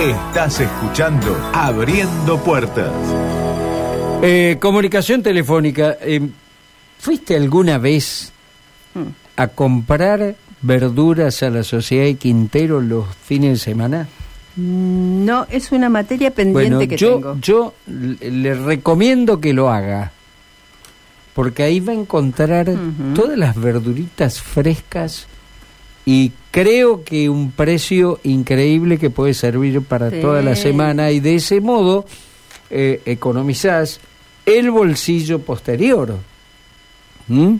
Estás escuchando Abriendo Puertas. Eh, comunicación telefónica. eh, ¿Fuiste alguna vez a comprar verduras a la Sociedad de Quintero los fines de semana? No, es una materia pendiente Bueno, que yo, tengo. yo le recomiendo que lo haga. Porque ahí va a encontrar todas las verduritas frescas y creo que un precio increíble que puede servir para Sí. toda la semana y de ese modo eh, economizás el bolsillo posterior. ¿Mm?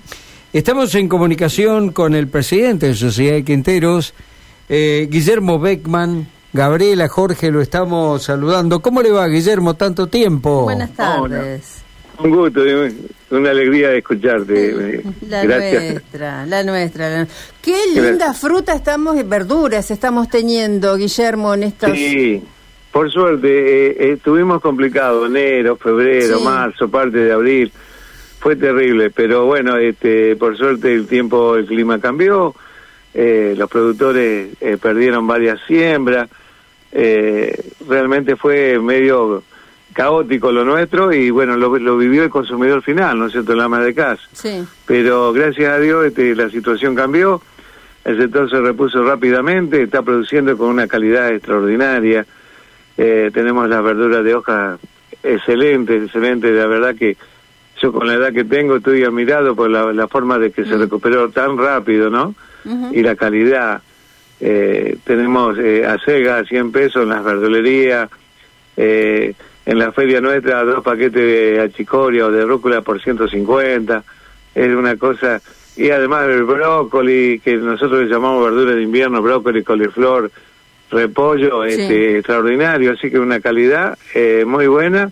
Estamos en comunicación con el presidente de Sociedad de Quinteros, eh, Guillermo Beckman. Gabriela, Jorge, lo estamos saludando. ¿Cómo le va, Guillermo? Tanto tiempo. Buenas tardes. Un gusto, eh, una alegría de escucharte. eh, La Gracias. nuestra, la nuestra. la- Qué linda fruta estamos, verduras estamos teniendo, Guillermo, en estos... Sí, por suerte, eh, eh, estuvimos complicados, enero, febrero, Sí. marzo, parte de abril. Fue terrible, pero bueno, este, por suerte el tiempo, el clima cambió, eh, los productores eh, perdieron varias siembras, eh, realmente fue medio caótico lo nuestro y bueno, lo, lo vivió el consumidor final, ¿no es cierto?, la ama de casa. Sí. pero gracias a Dios este, la situación cambió, el sector se repuso rápidamente, está produciendo con una calidad extraordinaria, Eh, tenemos las verduras de hoja excelentes, excelentes, la verdad que yo con la edad que tengo estoy admirado por la, la forma de que se recuperó tan rápido, ¿no? Y la calidad. Eh, tenemos eh, a Sega a 100 pesos en las verdulerías, eh, en la feria nuestra dos paquetes de achicoria o de rúcula por 150, es una cosa, y además el brócoli, que nosotros le llamamos verdura de invierno, brócoli, coliflor, repollo, Sí. este, extraordinario, así que una calidad eh, muy buena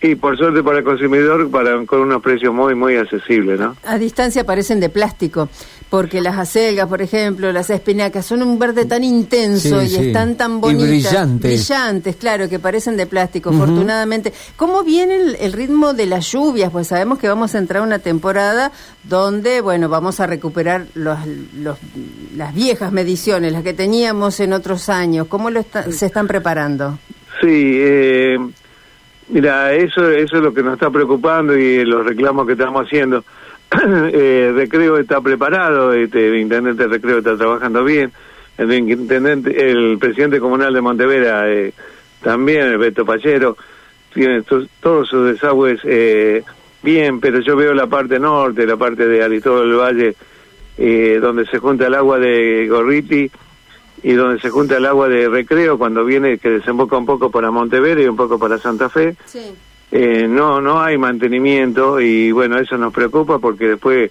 y por suerte para el consumidor para con unos precios muy muy accesibles, ¿no? A distancia parecen de plástico, porque las acelgas, por ejemplo, las espinacas, son un verde tan intenso Sí, y sí. están tan Y bonitas. brillantes. Brillantes, claro, que parecen de plástico, afortunadamente. ¿Cómo viene el, el ritmo de las lluvias? Pues sabemos que vamos a entrar a una temporada donde, bueno, vamos a recuperar los, los- las viejas mediciones, las que teníamos en otros años. ¿Cómo lo está- se están preparando? Sí, eh, mira, eso, eso es lo que nos está preocupando y los reclamos que estamos haciendo. eh, Recreo está preparado, este, el intendente de Recreo está trabajando bien, el intendente, el presidente comunal de Montevera eh, también, el Beto Pallero, tiene to- todos sus desagües eh, bien, pero yo veo la parte norte, la parte de Aristóbulo del Valle, eh, donde se junta el agua de Gorriti y donde se junta el agua de recreo cuando viene que desemboca un poco para Monteverde y un poco para Santa Fe. Eh, no no hay mantenimiento y bueno eso nos preocupa porque después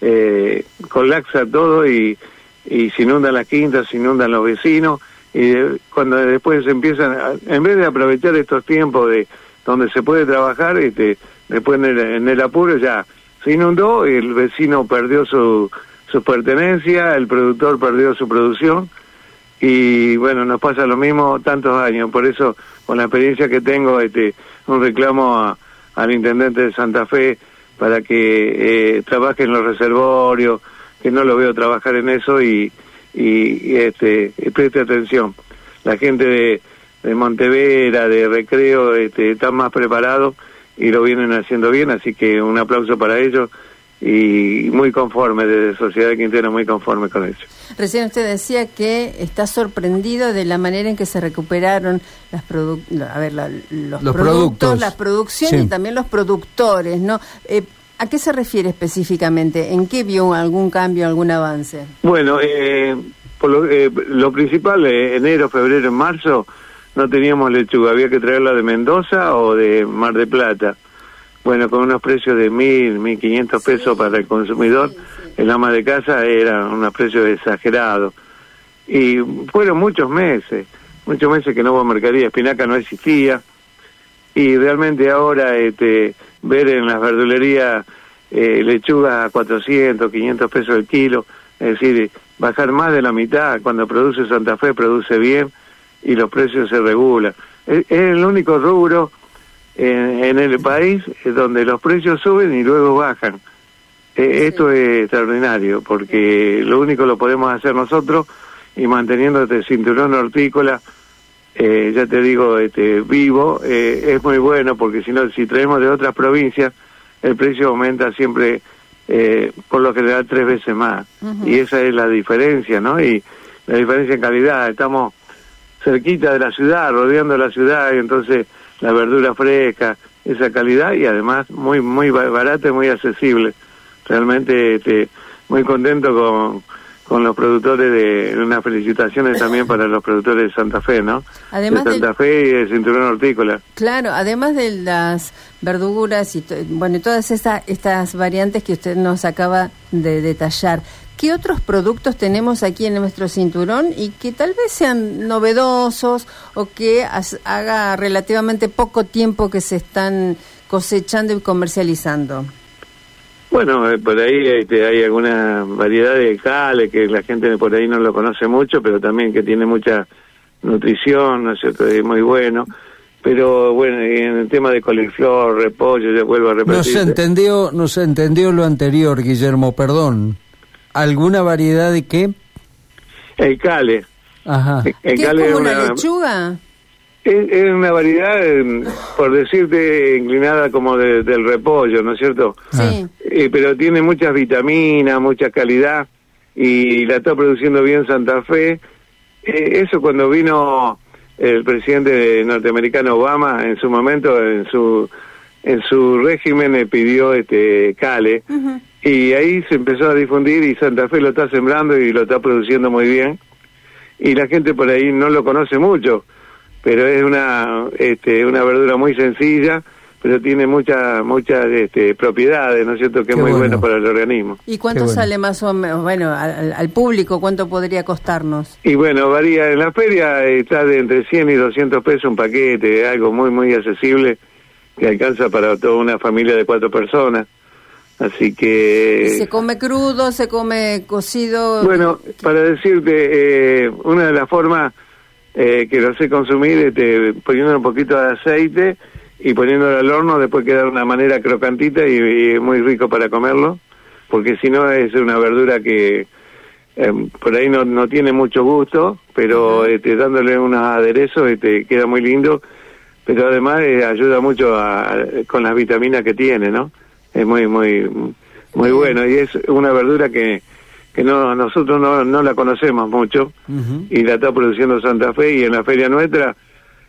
eh, colapsa todo y, y se inundan las quintas se inundan los vecinos y de- cuando después empiezan a- en vez de aprovechar estos tiempos de donde se puede trabajar este después en el, en el apuro ya se inundó el vecino perdió su su pertenencia el productor perdió su producción y bueno, nos pasa lo mismo tantos años, por eso con la experiencia que tengo, este, un reclamo al intendente de Santa Fe para que eh, trabaje en los reservorios, que no lo veo trabajar en eso y, y, este, preste atención. La gente de, de Montevera, de Recreo, este, están más preparados y lo vienen haciendo bien, así que un aplauso para ellos y muy conforme desde Sociedad de Quintero, muy conforme con eso. Recién usted decía que está sorprendido de la manera en que se recuperaron las produ- a ver, la- los, Los productos, productos. las producciones Sí. y también los productores, ¿no? Eh, ¿A qué se refiere específicamente? ¿En qué vio algún cambio, algún avance? Bueno, eh, por lo, eh, lo principal, eh, enero, febrero, marzo, no teníamos lechuga, había que traerla de Mendoza o de Mar de Plata. Bueno, con unos precios de mil, mil quinientos pesos para el consumidor, el ama de casa era unos precios exagerados. Y fueron muchos meses, muchos meses que no hubo mercadería, espinaca no existía. Y realmente ahora este, ver en las verdulerías eh, lechugas a 400, 500 pesos el kilo, es decir, bajar más de la mitad, cuando produce Santa Fe produce bien y los precios se regulan. Es, es el único rubro en, en el país eh, donde los precios suben y luego bajan. Eh, Esto es extraordinario porque lo único lo podemos hacer nosotros y manteniendo este cinturón hortícola eh, ya te digo, este, vivo, eh, es muy bueno porque si no, si traemos de otras provincias, el precio aumenta siempre, eh, por lo general, tres veces más. Y esa es la diferencia, ¿no? Y la diferencia en calidad. Estamos cerquita de la ciudad, rodeando la ciudad, y entonces la verdura fresca, esa calidad y además muy muy barata y muy accesible. Realmente este, muy contento con, con los productores de unas felicitaciones también para los productores de Santa Fe, ¿no? Además de Santa Fe y de Cinturón Hortícola. Claro, además de las verduras y bueno, todas estas estas variantes que usted nos acaba de detallar. ¿Qué otros productos tenemos aquí en nuestro cinturón y que tal vez sean novedosos o que haga relativamente poco tiempo que se están cosechando y comercializando? Bueno, eh, por ahí este, hay alguna variedad de cale que la gente por ahí no lo conoce mucho, pero también que tiene mucha nutrición, ¿no es cierto? Es muy bueno. Pero bueno, en el tema de coliflor, repollo, ya vuelvo a repetir. No se entendió, no se entendió lo anterior, Guillermo, perdón. ¿Alguna variedad de qué? El cale. Ajá. El ¿Qué es como una, lechuga? Es, una variedad, por decirte, inclinada como del repollo, ¿no es cierto? Sí. Eh, pero tiene muchas vitaminas, mucha calidad y la está produciendo bien Santa Fe. Eh, eso cuando vino el presidente norteamericano Obama en su momento, en su en su régimen le pidió este cale y ahí se empezó a difundir y Santa Fe lo está sembrando y lo está produciendo muy bien. Y la gente por ahí no lo conoce mucho, pero es una este, una verdura muy sencilla, pero tiene muchas muchas este, propiedades, ¿no es cierto? Que es muy bueno. para el organismo. ¿Y cuánto sale más o menos, bueno, al, público, cuánto podría costarnos? Y bueno, varía. En la feria está de entre 100 y 200 pesos un paquete, algo muy, muy accesible que alcanza para toda una familia de cuatro personas. Así que... ¿Se come crudo, se come cocido? Bueno, para decirte, eh, una de las formas eh, que lo sé consumir es este, poniendo un poquito de aceite y poniéndolo al horno, después queda de una manera crocantita y, muy rico para comerlo, porque si no es una verdura que em, por ahí no, no tiene mucho gusto, pero este, dándole unos aderezos este, queda muy lindo, pero además eh, ayuda mucho con las vitaminas que tiene, ¿no? Es muy muy muy bueno. Y es una verdura que que no nosotros no, no la conocemos mucho. Y la está produciendo Santa Fe. Y en la feria nuestra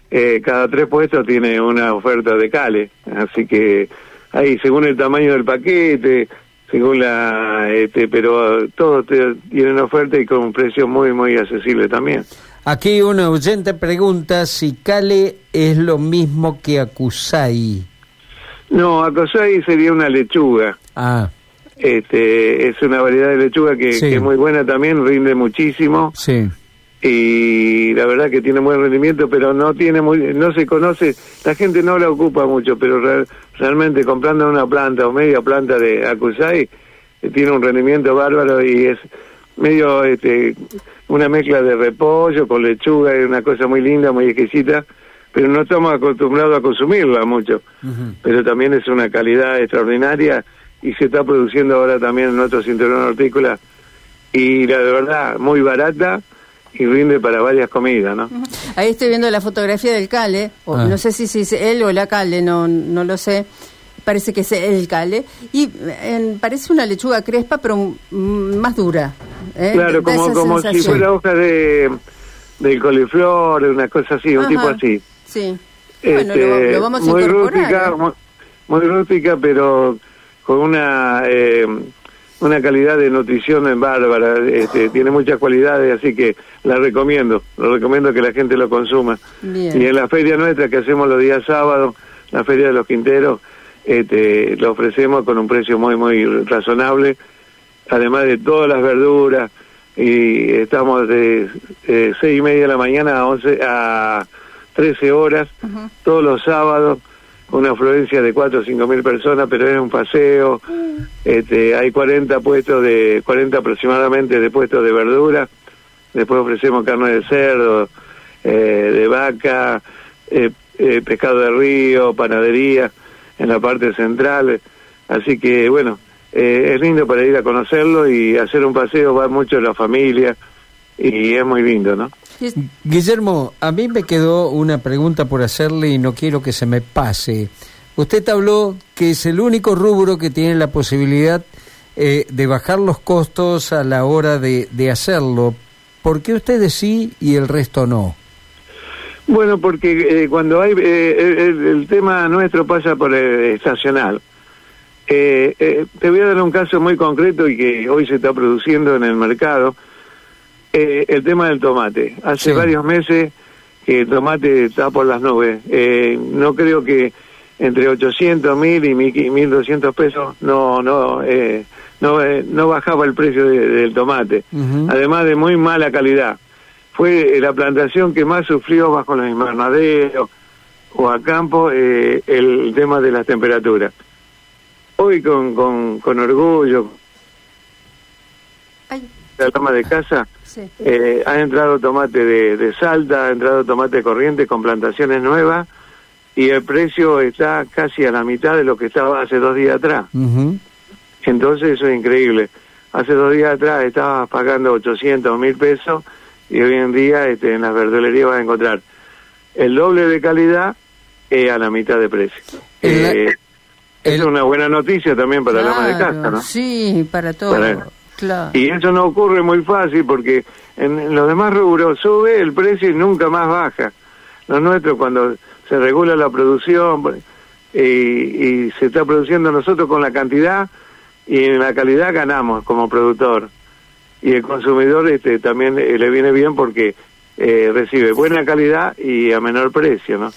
eh, cada tres puestos tiene una oferta de cale. Así que ahí según el tamaño del paquete según la este pero todos tienen oferta y con un precio muy muy accesible también. Aquí una oyente pregunta si cale es lo mismo que acusai no, acosai sería una lechuga. Ah. Este, es una variedad de lechuga que, es muy buena también, rinde muchísimo. Sí. Y la verdad que tiene buen rendimiento, pero no tiene muy, no se conoce, la gente no la ocupa mucho, pero realmente comprando una planta o media planta de acusai eh, tiene un rendimiento bárbaro y es medio este una mezcla de repollo con lechuga, es una cosa muy linda, muy exquisita pero no estamos acostumbrados a consumirla mucho. Pero también es una calidad extraordinaria y se está produciendo ahora también en nuestro cinturón hortícola y la de verdad muy barata y rinde para varias comidas, ¿no? Ahí estoy viendo la fotografía del cale, o ah. no sé si, si es él o la cale, no, no lo sé. Parece que es el cale y parece una lechuga crespa, pero más dura. ¿eh? Claro, como, como si fuera hoja de del coliflor, una cosa así, un tipo así. Sí. Bueno, lo, este, vamos a muy rústica, ¿eh? muy, rústica, pero con una eh, una calidad de nutrición en bárbara. Este, tiene muchas cualidades, así que la recomiendo. Lo recomiendo que la gente lo consuma. Y en la feria nuestra que hacemos los días sábados, la feria de los Quinteros, este, lo ofrecemos con un precio muy muy razonable, además de todas las verduras y estamos de seis y media de la mañana a once a 13 horas, todos los sábados, una afluencia de 4 o 5 mil personas, pero es un paseo, este, hay 40 puestos de, 40 aproximadamente de puestos de verdura, después ofrecemos carne de cerdo, eh, de vaca, eh, eh, pescado de río, panadería, en la parte central, así que bueno, es lindo para ir a conocerlo y hacer un paseo, va mucho la familia y es muy lindo, ¿no? Guillermo, a mí me quedó una pregunta por hacerle y no quiero que se me pase. Usted habló que es el único rubro que tiene la posibilidad eh, de bajar los costos a la hora de, de hacerlo. ¿Por qué ustedes sí y el resto no? Bueno, porque eh, cuando hay eh, el, el tema nuestro pasa por el estacional. Eh, eh, te voy a dar un caso muy concreto y que hoy se está produciendo en el mercado. Eh, el tema del tomate. Hace Sí. varios meses que el tomate está por las nubes. Eh, no creo que entre 800, 1000 y 1200 pesos no no eh, no, eh, no bajaba el precio de- del tomate. Además de muy mala calidad. Fue eh, la plantación que más sufrió bajo los invernaderos o a campo eh, el tema de las temperaturas. Hoy con, con, con orgullo, Ay, la dama de casa, sí. eh, ha entrado tomate de, de Salta, ha entrado tomate corriente con plantaciones nuevas y el precio está casi a la mitad de lo que estaba hace dos días atrás. Entonces eso es increíble. Hace dos días atrás estabas pagando 800 mil pesos y hoy en día este, en las verdulerías vas a encontrar el doble de calidad eh, a la mitad de precio. Eh, el- Es una buena noticia también para la ama de casa, ¿no? Sí, para todo. Para- Claro. Y eso no ocurre muy fácil porque en, los demás rubros sube el precio y nunca más baja. Los nuestros cuando se regula la producción eh, y se está produciendo nosotros con la cantidad y en la calidad ganamos como productor. Y el consumidor este también le viene bien porque eh, recibe buena calidad y a menor precio, ¿no?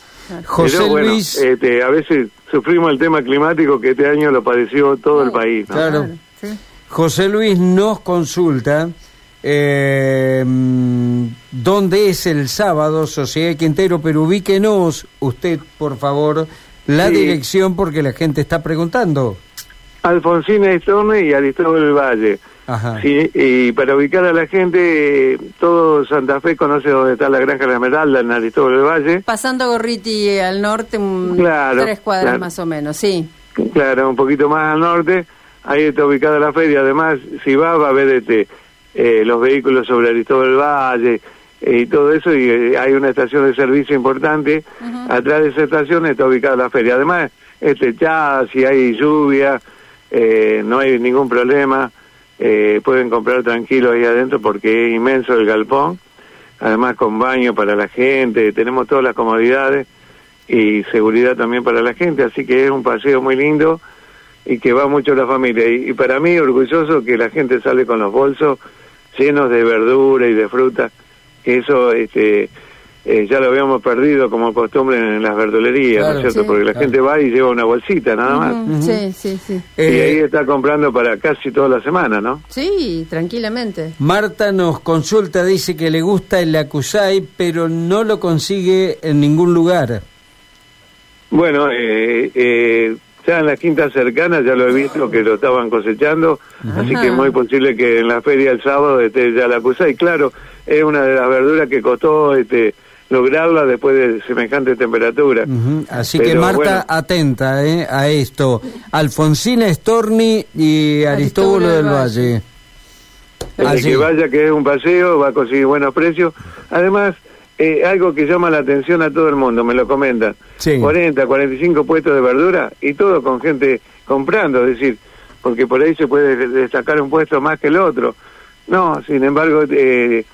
José Pero bueno, Luis, este, a veces sufrimos el tema climático que este año lo padeció todo el país, ¿no? Claro. sí. José Luis nos consulta eh, dónde es el sábado, Sociedad de Quintero, pero ubíquenos usted, por favor, la Sí. dirección porque la gente está preguntando. Alfonsina Storne y Aristóbal del Valle. Ajá. Sí, y para ubicar a la gente, todo Santa Fe conoce dónde está la Granja de la Esmeralda en Aristóbal del Valle. Pasando Gorriti al norte, un- Claro, tres cuadras claro. más o menos, sí. Claro, un poquito más al norte, ahí está ubicada la feria. Además, si va, va a ver este, eh, los vehículos sobre Aristóbal Valle eh, y todo eso, y eh, hay una estación de servicio importante. Atrás de esa estación está ubicada la feria. Además, es techada, si hay lluvia, eh, no hay ningún problema. Eh, pueden comprar tranquilos ahí adentro porque es inmenso el galpón. Además, con baño para la gente, tenemos todas las comodidades y seguridad también para la gente, así que es un paseo muy lindo y que va mucho la familia. Y, y para mí orgulloso que la gente sale con los bolsos llenos de verdura y de fruta, que eso este, eh, ya lo habíamos perdido como costumbre en las verdulerías, ¿no es cierto? Sí. Porque la Claro. gente va y lleva una bolsita nada más. Sí, sí, sí. Y ahí Eh, está comprando para casi toda la semana, ¿no? Sí, tranquilamente. Marta nos consulta, dice que le gusta el acusai, pero no lo consigue en ningún lugar. Bueno, eh, eh, ya en las quintas cercanas ya lo he visto que lo estaban cosechando, así que es muy posible que en la feria el sábado esté ya la cosa. Y claro, es una de las verduras que costó este, lograrla después de semejante temperatura. Así Pero que Marta, bueno. atenta eh, a esto. Alfonsina Storni y Aristóbulo del Valle. El Allí. que vaya, que es un paseo, va a conseguir buenos precios. Además, eh, algo que llama la atención a todo el mundo, me lo comentan. Sí. 40, 45 puestos de verdura y todo con gente comprando, es decir, porque por ahí se puede destacar un puesto más que el otro. No, sin embargo, eh,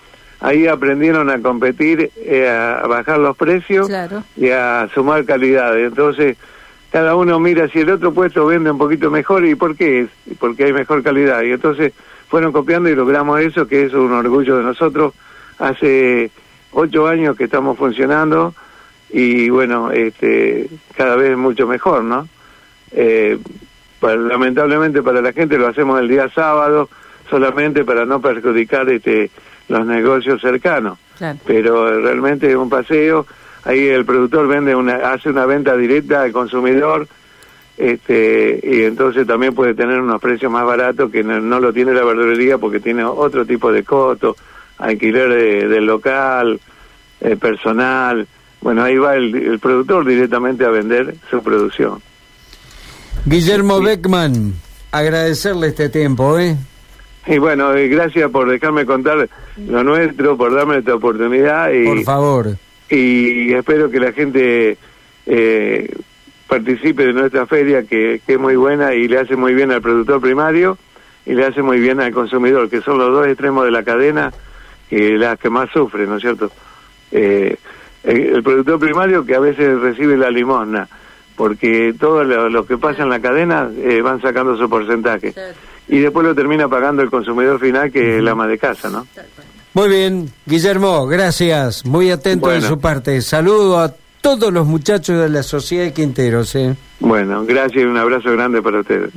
ahí aprendieron a competir, eh, a bajar los precios Claro. y a sumar calidad. Entonces, cada uno mira si el otro puesto vende un poquito mejor y por qué es, porque hay mejor calidad. Y entonces fueron copiando y logramos eso, que es un orgullo de nosotros. Hace ocho años que estamos funcionando y bueno, este, cada vez mucho mejor, ¿no? Eh, lamentablemente para la gente lo hacemos el día sábado solamente para no perjudicar este los negocios cercanos Claro. pero realmente es un paseo ahí el productor vende una hace una venta directa al consumidor este y entonces también puede tener unos precios más baratos que no, no lo tiene la verdulería porque tiene otro tipo de costo alquiler de- del local eh, personal bueno ahí va el, el productor directamente a vender su producción Guillermo Beckman, agradecerle este tiempo, ¿eh? Y bueno, eh, gracias por dejarme contar lo nuestro, por darme esta oportunidad y, Por favor. y espero que la gente eh, participe de nuestra feria que, que es muy buena y le hace muy bien al productor primario y le hace muy bien al consumidor, que son los dos extremos de la cadena y las que más sufren, ¿no es cierto? Eh, el, productor primario que a veces recibe la limosna, porque todo lo, lo que pasa en la cadena eh, van sacando su porcentaje. Y después lo termina pagando el consumidor final, que es el ama de casa, ¿no? Muy bien, Guillermo, gracias. Muy atento de Bueno. su parte. Saludo a todos los muchachos de la Sociedad de Quinteros. ¿eh? Bueno, gracias y un abrazo grande para ustedes.